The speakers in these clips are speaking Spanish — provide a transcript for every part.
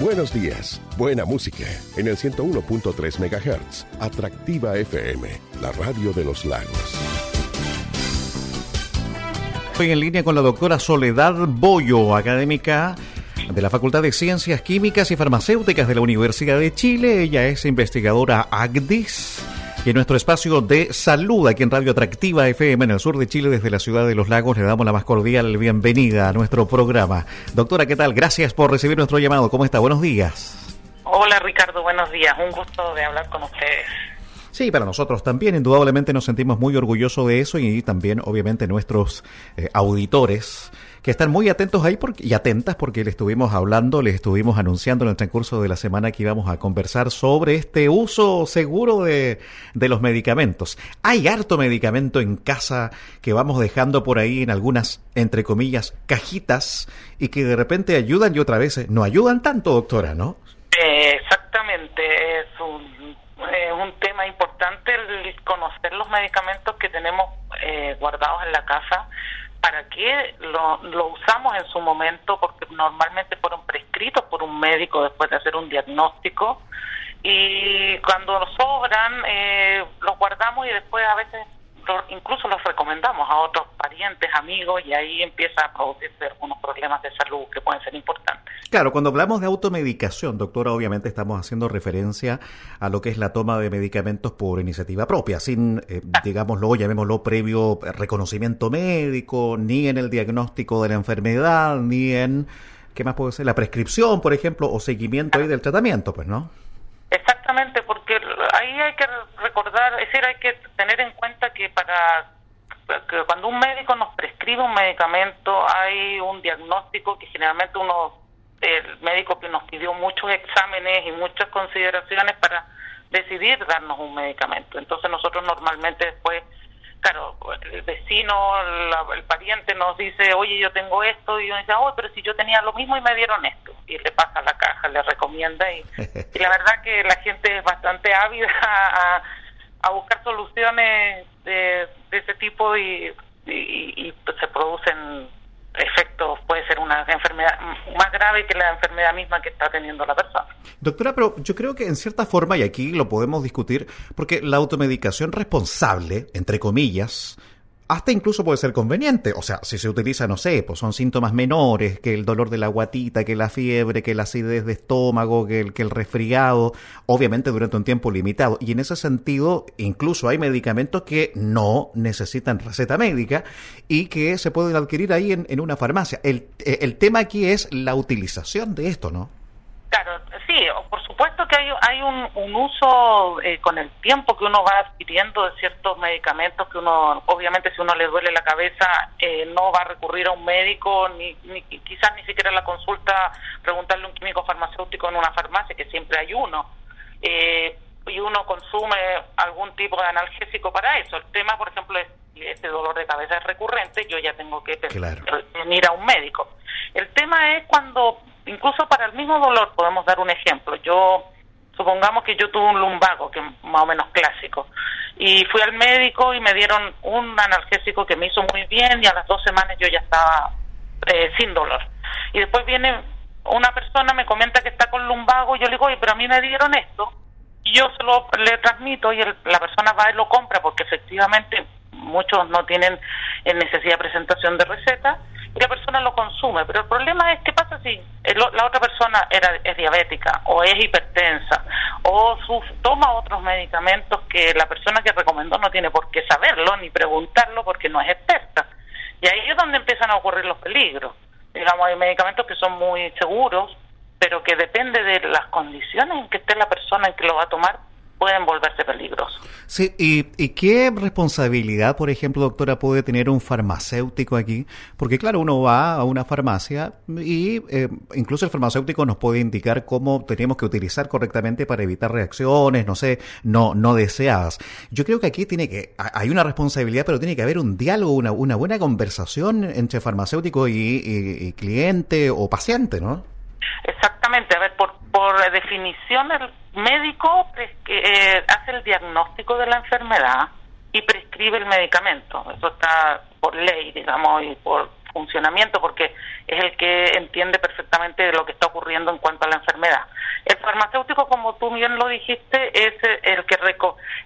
Buenos días, buena música en el 101.3 MHz. Atractiva FM, la radio de los lagos. Estoy en línea con la doctora Soledad Boyo, académica de la Facultad de Ciencias Químicas y Farmacéuticas de la Universidad de Chile. Ella es investigadora ACDIS y en nuestro espacio de salud aquí en Radio Atractiva FM en el sur de Chile, desde la ciudad de Los Lagos, le damos la más cordial bienvenida a nuestro programa. Doctora, ¿qué tal? Gracias por recibir nuestro llamado. ¿Cómo está? Buenos días. Hola Ricardo, buenos días. Un gusto de hablar con ustedes. Sí, para nosotros también, indudablemente nos sentimos muy orgullosos de eso y también, obviamente, nuestros eh, auditores que están muy atentos ahí y atentas porque le estuvimos hablando, les estuvimos anunciando en el transcurso de la semana que íbamos a conversar sobre este uso seguro de, de los medicamentos. Hay harto medicamento en casa que vamos dejando por ahí en algunas, entre comillas, cajitas y que de repente ayudan y otra vez no ayudan tanto, doctora, ¿no? exactamente, es un, un tema importante el conocer los medicamentos que tenemos eh, guardados en la casa para qué lo, usamos en su momento, porque normalmente fueron prescritos por un médico después de hacer un diagnóstico, y cuando nos sobran, eh, los guardamos y después a veces incluso los recomendamos a otros parientes, amigos, y ahí empieza a producirse algunos problemas de salud que pueden ser importantes. Claro, cuando hablamos de automedicación, doctora, obviamente estamos haciendo referencia a lo que es la toma de medicamentos por iniciativa propia, sin, eh, digámoslo, llamémoslo previo reconocimiento médico, ni en el diagnóstico de la enfermedad, ni en, ¿qué más puede ser? La prescripción, por ejemplo, o seguimiento ahí del tratamiento, pues, ¿no? Exactamente, porque ahí hay que recordar, es decir, hay que tener en cuenta que para que cuando un médico nos prescribe un medicamento hay un diagnóstico que generalmente uno el médico que nos pidió muchos exámenes y muchas consideraciones para decidir darnos un medicamento. Entonces nosotros normalmente después claro, el vecino, el pariente nos dice, oye, yo tengo esto, y yo dice, oh, pero si yo tenía lo mismo y me dieron esto, y le pasa la caja, le recomienda, y, la verdad que la gente es bastante ávida a buscar soluciones de, de ese tipo y, y, y se producen efectos, puede ser una enfermedad más grave que la enfermedad misma que está teniendo la persona. Doctora, pero yo creo que en cierta forma, y aquí lo podemos discutir, porque la automedicación responsable, entre comillas, hasta incluso puede ser conveniente. O sea, si se utiliza, no sé, pues son síntomas menores, que el dolor de la guatita, que la fiebre, que la acidez de estómago, que el, que el resfriado, obviamente durante un tiempo limitado. Y en ese sentido, incluso hay medicamentos que no necesitan receta médica y que se pueden adquirir ahí en, en una farmacia. El, el tema aquí es la utilización de esto, ¿no? Claro, sí, por supuesto que hay, hay un, un uso eh, con el tiempo que uno va adquiriendo de ciertos medicamentos que uno, obviamente si uno le duele la cabeza, eh, no va a recurrir a un médico, ni, ni quizás ni siquiera la consulta, preguntarle a un químico farmacéutico en una farmacia, que siempre hay uno. Eh, y uno consume algún tipo de analgésico para eso. El tema, por ejemplo, es si ese dolor de cabeza es recurrente, yo ya tengo que claro. venir a un médico. El tema es cuando incluso para el mismo dolor podemos dar un ejemplo. Yo, supongamos que yo tuve un lumbago, que es más o menos clásico, y fui al médico y me dieron un analgésico que me hizo muy bien y a las dos semanas yo ya estaba eh, sin dolor. Y después viene una persona, me comenta que está con lumbago, y yo le digo, oye, pero a mí me dieron esto, y yo se lo le transmito y el, la persona va y lo compra porque efectivamente muchos no tienen necesidad de presentación de receta y la persona lo consume. Pero el problema es, ¿qué pasa si la otra persona era, es diabética o es hipertensa o toma otros medicamentos que la persona que recomendó no tiene por qué saberlo ni preguntarlo porque no es experta? Y ahí es donde empiezan a ocurrir los peligros. Digamos, hay medicamentos que son muy seguros, pero que depende de las condiciones en que esté la persona en que lo va a tomar, pueden volverse peligrosos. Sí, y, y, qué responsabilidad, por ejemplo, doctora, puede tener un farmacéutico aquí? Porque claro, uno va a una farmacia y eh, incluso el farmacéutico nos puede indicar cómo tenemos que utilizar correctamente para evitar reacciones, no sé, no, no deseadas. Yo creo que aquí tiene que, hay una responsabilidad, pero tiene que haber un diálogo, una, una buena conversación entre farmacéutico y, y, y cliente o paciente, ¿no? Exactamente, a ver, por, por definición el médico eh, hace el diagnóstico de la enfermedad y prescribe el medicamento. Eso está por ley, digamos, y por funcionamiento porque es el que entiende perfectamente lo que está ocurriendo en cuanto a la enfermedad. El farmacéutico, como tú bien lo dijiste, es el que,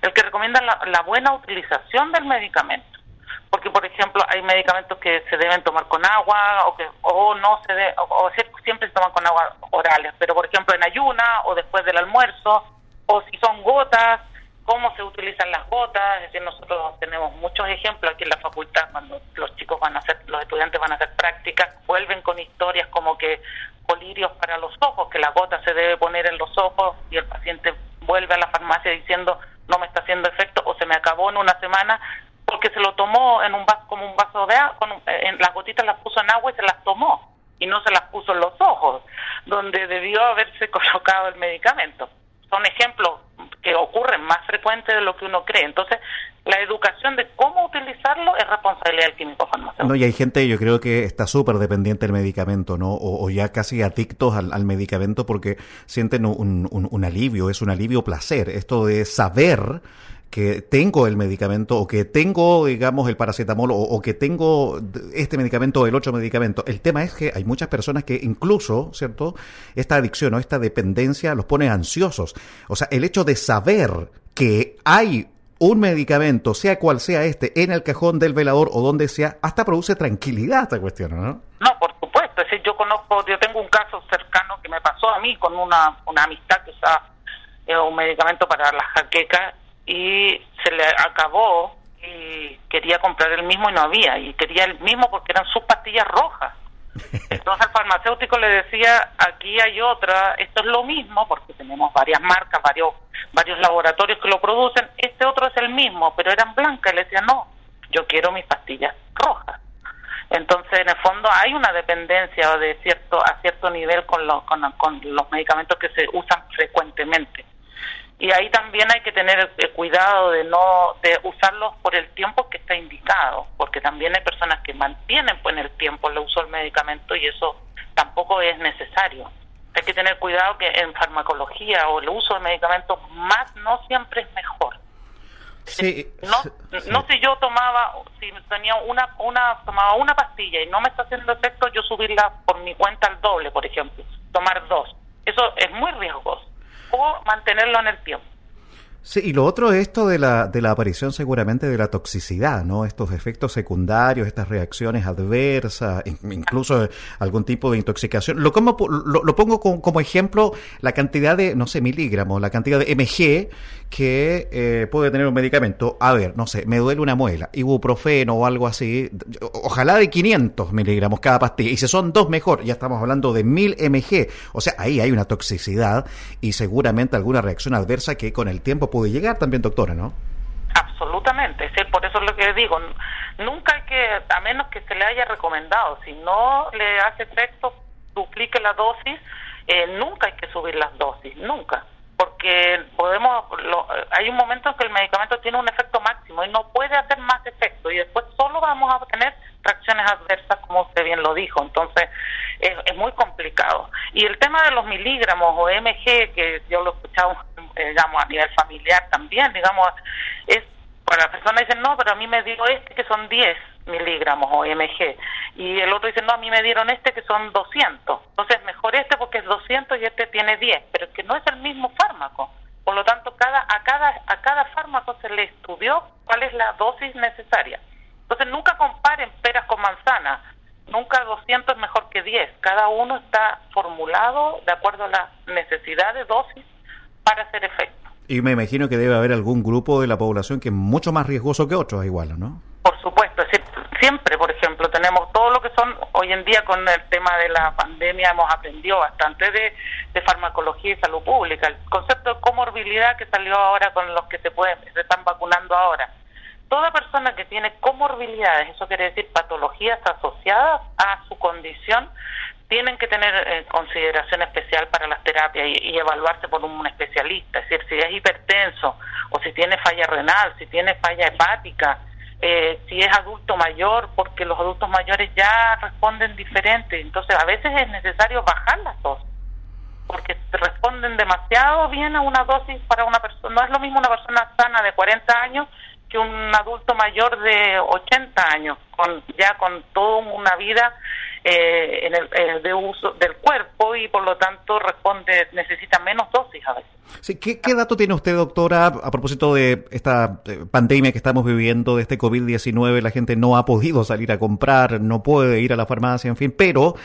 el que recomienda la, buena utilización del medicamento. Porque, por ejemplo, hay medicamentos que se deben tomar con agua o que o no se debe, o, siempre se toman con agua orales, pero, por ejemplo, en ayuna o después del almuerzo, o si son gotas, cómo se utilizan las gotas, es decir, nosotros tenemos muchos ejemplos aquí en la facultad cuando los chicos van a hacer, los estudiantes van a hacer prácticas, vuelven con historias como que colirios para los ojos, que la gota se debe poner en los ojos y el paciente vuelve a la farmacia diciendo no me está haciendo efecto o se me acabó en una semana porque se lo tomó en un vaso como un vaso de agua, en, las gotitas las puso en agua y se las tomó y no se las puso en los ojos, donde debió haberse colocado el medicamento. Son ejemplos que ocurren más frecuente de lo que uno cree. Entonces, la educación de cómo utilizarlo es responsabilidad del químico farmacéutico. No, y hay gente, yo creo que está súper dependiente del medicamento, ¿no? O, ya casi adictos al, medicamento porque sienten un, alivio, es un alivio placer. Esto de saber que tengo el medicamento o que tengo, digamos, el paracetamol o, que tengo este medicamento o el otro medicamento. El tema es que hay muchas personas que incluso, ¿cierto? Esta adicción o esta dependencia los pone ansiosos. O sea, el hecho de saber que hay un medicamento, sea cual sea este, en el cajón del velador o donde sea, hasta produce tranquilidad esta cuestión, ¿no? No, por supuesto. Es decir, yo conozco, yo tengo un caso cercano que me pasó a mí con una, una amistad que usaba eh, un medicamento para la jaqueca y se le acabó y quería comprar el mismo y no había, y quería el mismo porque eran sus pastillas rojas. Entonces al farmacéutico le decía, aquí hay otra, esto es lo mismo, porque tenemos varias marcas, varios, varios laboratorios que lo producen, este otro es el mismo, pero eran blancas, y le decía, no, yo quiero mis pastillas rojas. Entonces, en el fondo hay una dependencia de cierto a cierto nivel con, con, con los medicamentos que se usan frecuentemente y ahí también hay que tener cuidado de no de usarlos por el tiempo que está indicado porque también hay personas que mantienen pues, en el tiempo el uso del medicamento y eso tampoco es necesario. Hay que tener cuidado que en farmacología o el uso de medicamentos más no siempre es mejor. Sí, no no si yo tomaba si tenía una una tomaba una pastilla y no me está haciendo efecto yo subirla por mi cuenta al doble por ejemplo tomar dos. Eso es muy riesgoso o mantenerlo en el tiempo. Sí, y lo otro es esto de la, de la aparición seguramente de la toxicidad, ¿no? Estos efectos secundarios, estas reacciones adversas, incluso algún tipo de intoxicación. Lo, como, lo, pongo como, ejemplo la cantidad de, no sé, miligramos, la cantidad de mg que eh, puede tener un medicamento. A ver, no sé, me duele una muela, ibuprofeno o algo así, ojalá de 500 miligramos cada pastilla. Y si son dos mejor, ya estamos hablando de 1000 mg. O sea, ahí hay una toxicidad y seguramente alguna reacción adversa que con el tiempo puede llegar también, doctora, ¿no? Absolutamente, sí, por eso es lo que digo, nunca hay que, a menos que se le haya recomendado, si no le hace efecto, duplique la dosis, eh, nunca hay que subir las dosis, nunca, porque podemos, hay un momento en que el medicamento tiene un efecto máximo y no puede hacer más efecto y después solo vamos a tener reacciones adversas, como usted bien lo dijo, entonces es, muy complicado. Y el tema de los miligramos o mg, que yo lo he escuchado digamos, a nivel familiar también, digamos, es, para la persona dicen, no, pero a mí me dio este que son 10 miligramos o mg, y el otro dice, no, a mí me dieron este que son 200, entonces mejor este porque es 200 y este tiene 10, pero es que no es el mismo fármaco. Por lo tanto, cada, a, cada, a cada fármaco se le estudió cuál es la dosis necesaria. Entonces, nunca comparen peras con manzanas. Nunca 200 es mejor que 10. Cada uno está formulado de acuerdo a la necesidad de dosis para hacer efecto. Y me imagino que debe haber algún grupo de la población que es mucho más riesgoso que otros, igual, ¿no? Por supuesto, siempre, por ejemplo, tenemos todo lo que son, hoy en día con el tema de la pandemia hemos aprendido bastante de, farmacología y salud pública, el concepto de comorbilidad que salió ahora con los que se, pueden, se están vacunando ahora. Toda persona que tiene comorbilidades, eso quiere decir patologías asociadas a su condición, tienen que tener eh, consideración especial para las terapias y, evaluarse por un especialista, es decir, si es hipertenso o si tiene falla renal, si tiene falla hepática, eh, si es adulto mayor, porque los adultos mayores ya responden diferente, entonces a veces es necesario bajar las dosis, porque responden demasiado bien a una dosis para una persona, no es lo mismo una persona sana de 40 años que un adulto mayor de 80 años, con ya con toda una vida eh, en el, eh, de uso del cuerpo y por lo tanto responde necesita menos dosis a veces. Sí, ¿qué, dato tiene usted, doctora, a propósito de esta eh, pandemia que estamos viviendo, de este COVID-19? La gente no ha podido salir a comprar, no puede ir a la farmacia, en fin, pero,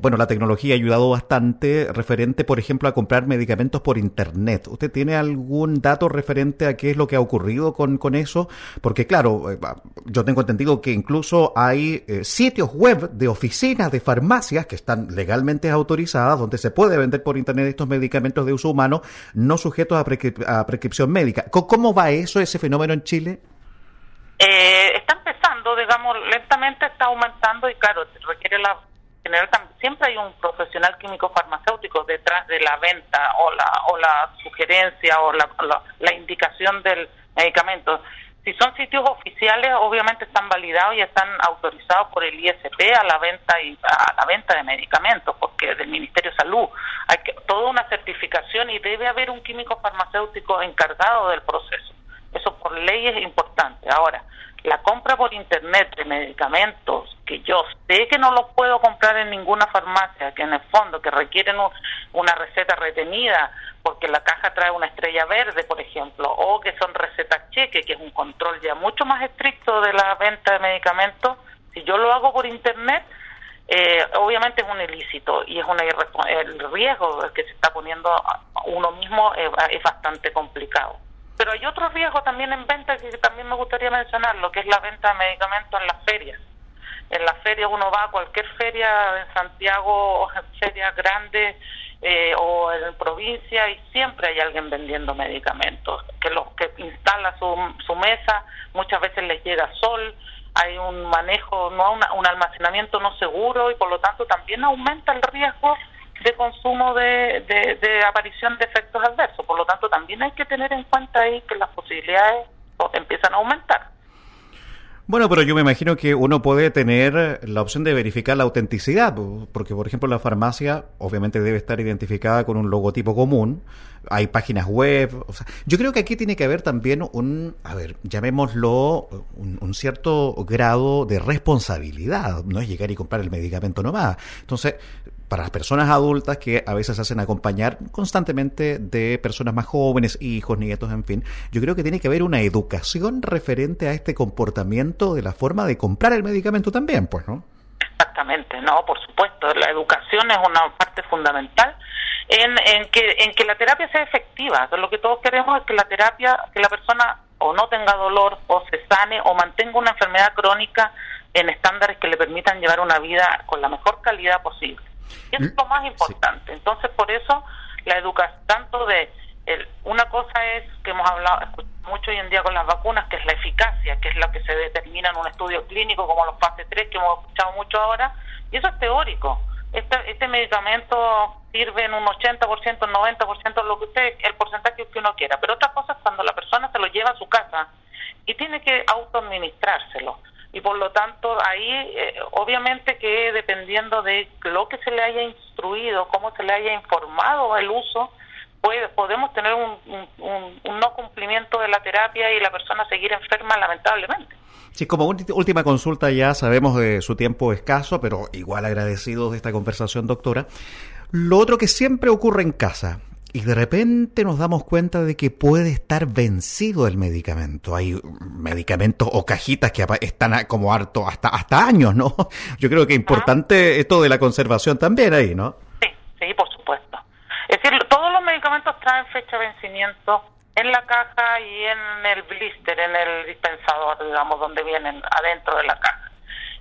bueno, la tecnología ha ayudado bastante referente, por ejemplo, a comprar medicamentos por Internet. ¿Usted tiene algún dato referente a qué es lo que ha ocurrido con, con eso? Porque, claro, yo tengo entendido que incluso hay sitios web de oficinas de farmacias que están legalmente autorizadas, donde se puede vender por Internet estos medicamentos de uso humano no sujetos a, prescripción médica. ¿Cómo va eso, ese fenómeno en Chile? Eh, está empezando, digamos, lentamente está aumentando y claro, requiere la general siempre hay un profesional químico farmacéutico detrás de la venta o la o la sugerencia o la indicación del medicamento. Si son sitios oficiales, obviamente están validados y están autorizados por el ISP a la venta y a la venta de medicamentos, porque del Ministerio de Salud hay que, toda una certificación y debe haber un químico farmacéutico encargado del proceso. Eso por ley es importante. Ahora, la compra por internet de medicamentos que yo sé que no los puedo comprar en ninguna farmacia, que en el fondo que requieren una receta retenida porque la caja trae una estrella verde, por ejemplo, o que son recetas cheque, que es un control ya mucho más estricto de la venta de medicamentos, si yo lo hago por internet, eh, obviamente es un ilícito y es una el riesgo que se está poniendo uno mismo es bastante complicado. Pero hay otro riesgo también en venta que también me gustaría mencionar, lo que es la venta de medicamentos en las ferias. En las ferias uno va a cualquier feria en Santiago o en ferias grandes eh, o en provincia y siempre hay alguien vendiendo medicamentos que los que instala su, mesa muchas veces les llega sol hay un manejo no un almacenamiento no seguro y por lo tanto también aumenta el riesgo de consumo de, de, aparición de efectos adversos. Por lo también hay que tener en cuenta ahí que las posibilidades empiezan a aumentar. Bueno, pero yo me imagino que uno puede tener la opción de verificar la autenticidad, porque por ejemplo la farmacia obviamente debe estar identificada con un logotipo común, hay páginas web, o sea, yo creo que aquí tiene que haber también un, a ver, llamémoslo, un, un cierto grado de responsabilidad, no es llegar y comprar el medicamento nomás. Entonces, para las personas adultas que a veces hacen acompañar constantemente de personas más jóvenes, hijos, nietos, en fin, yo creo que tiene que haber una educación referente a este comportamiento de la forma de comprar el medicamento también, pues, ¿no? Exactamente, no, por supuesto, la educación es una parte fundamental en, que la terapia sea efectiva. Lo que todos queremos es que la terapia, que la persona o no tenga dolor o se sane o mantenga una enfermedad crónica en estándares que le permitan llevar una vida con la mejor calidad posible. Y eso es lo más importante. Entonces, por eso la educación, tanto de. El, una cosa es que hemos hablado mucho hoy en día con las vacunas, que es la eficacia, que es lo que se determina en un estudio clínico, como los fase 3, que hemos escuchado mucho ahora, y eso es teórico. Este, este medicamento sirve en un 80%, 90%, lo que usted, el porcentaje que uno quiera. Pero otra cosa es cuando la persona se lo lleva a su casa y tiene que autoadministrárselo y por lo tanto ahí eh, obviamente que dependiendo de lo que se le haya instruido, cómo se le haya informado el uso, puede, podemos tener un, no cumplimiento de la terapia y la persona seguir enferma lamentablemente. Sí, como última consulta ya sabemos de su tiempo escaso, pero igual agradecidos de esta conversación, doctora. Lo otro que siempre ocurre en casa, y de repente nos damos cuenta de que puede estar vencido el medicamento. Hay medicamentos o cajitas que están como harto hasta hasta años, ¿no? Yo creo que es importante esto de la conservación también ahí, ¿no? Sí, sí, por supuesto. Es decir, todos los medicamentos traen fecha de vencimiento en la caja y en el blister, en el dispensador, digamos, donde vienen adentro de la caja.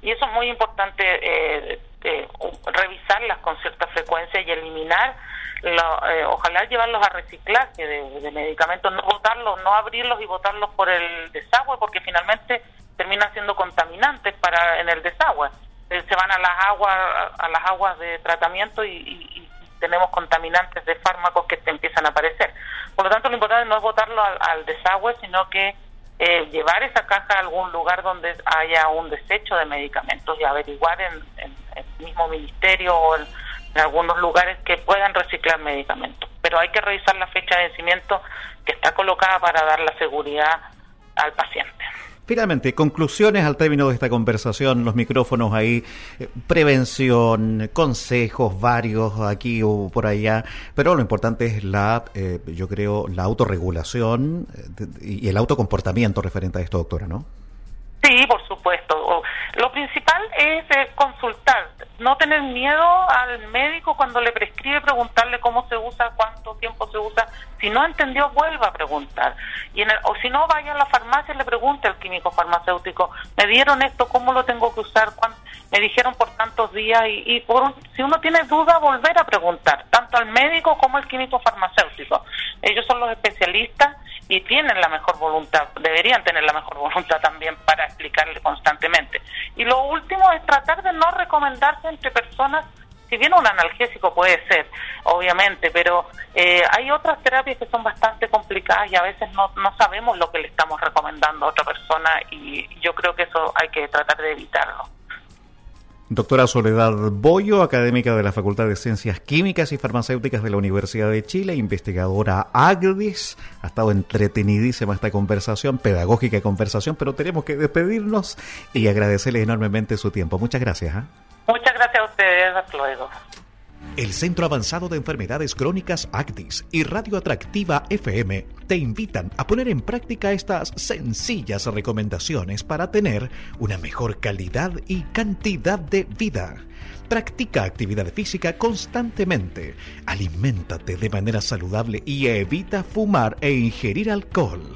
Y eso es muy importante eh, eh, revisarlas con cierta frecuencia y eliminar eh, ojalá llevarlos a reciclaje de, medicamentos, no botarlos, no abrirlos y botarlos por el desagüe, porque finalmente terminan siendo contaminantes para en el desagüe. Eh, se van a las aguas a las aguas de tratamiento y, tenemos contaminantes de fármacos que te empiezan a aparecer. Por lo tanto, lo importante no es botarlo al, desagüe, sino que eh, llevar esa caja a algún lugar donde haya un desecho de medicamentos y averiguar en, en el mismo ministerio o el en algunos lugares que puedan reciclar medicamentos. Pero hay que revisar la fecha de vencimiento que está colocada para dar la seguridad al paciente. Finalmente, conclusiones al término de esta conversación, los micrófonos ahí, eh, prevención, consejos varios aquí o por allá, pero lo importante es la, eh, yo creo, la autorregulación eh, y el autocomportamiento referente a esto, doctora, ¿no? Sí, por supuesto. Lo principal es consultar, no tener miedo al médico cuando le prescribe, preguntarle cómo se usa, cuánto tiempo se usa. Si no entendió, vuelva a preguntar. Y en o si no, vaya a la farmacia y le pregunte al químico farmacéutico, me dieron esto, ¿cómo lo tengo que usar? Me dijeron por tantos días y, por si uno tiene duda, volver a preguntar, tanto al médico como al químico farmacéutico. Ellos son los especialistas y tienen la mejor voluntad, deberían tener la mejor voluntad también para explicarle constantemente. Y lo último es tratar de no recomendarse entre personas, si bien un analgésico puede ser, obviamente, pero eh, hay otras terapias que son bastante complicadas y a veces no, no sabemos lo que le estamos recomendando a otra persona y yo creo que eso hay que tratar de evitarlo. Doctora Soledad Boyo, académica de la Facultad de Ciencias Químicas y Farmacéuticas de la Universidad de Chile, investigadora AGDIS. Ha estado entretenidísima esta conversación, pedagógica conversación, pero tenemos que despedirnos y agradecerle enormemente su tiempo. Muchas gracias. ¿ah? Muchas gracias a ustedes. Hasta luego. El Centro Avanzado de Enfermedades Crónicas ACTIS y Radio Atractiva FM te invitan a poner en práctica estas sencillas recomendaciones para tener una mejor calidad y cantidad de vida. Practica actividad física constantemente, aliméntate de manera saludable y evita fumar e ingerir alcohol.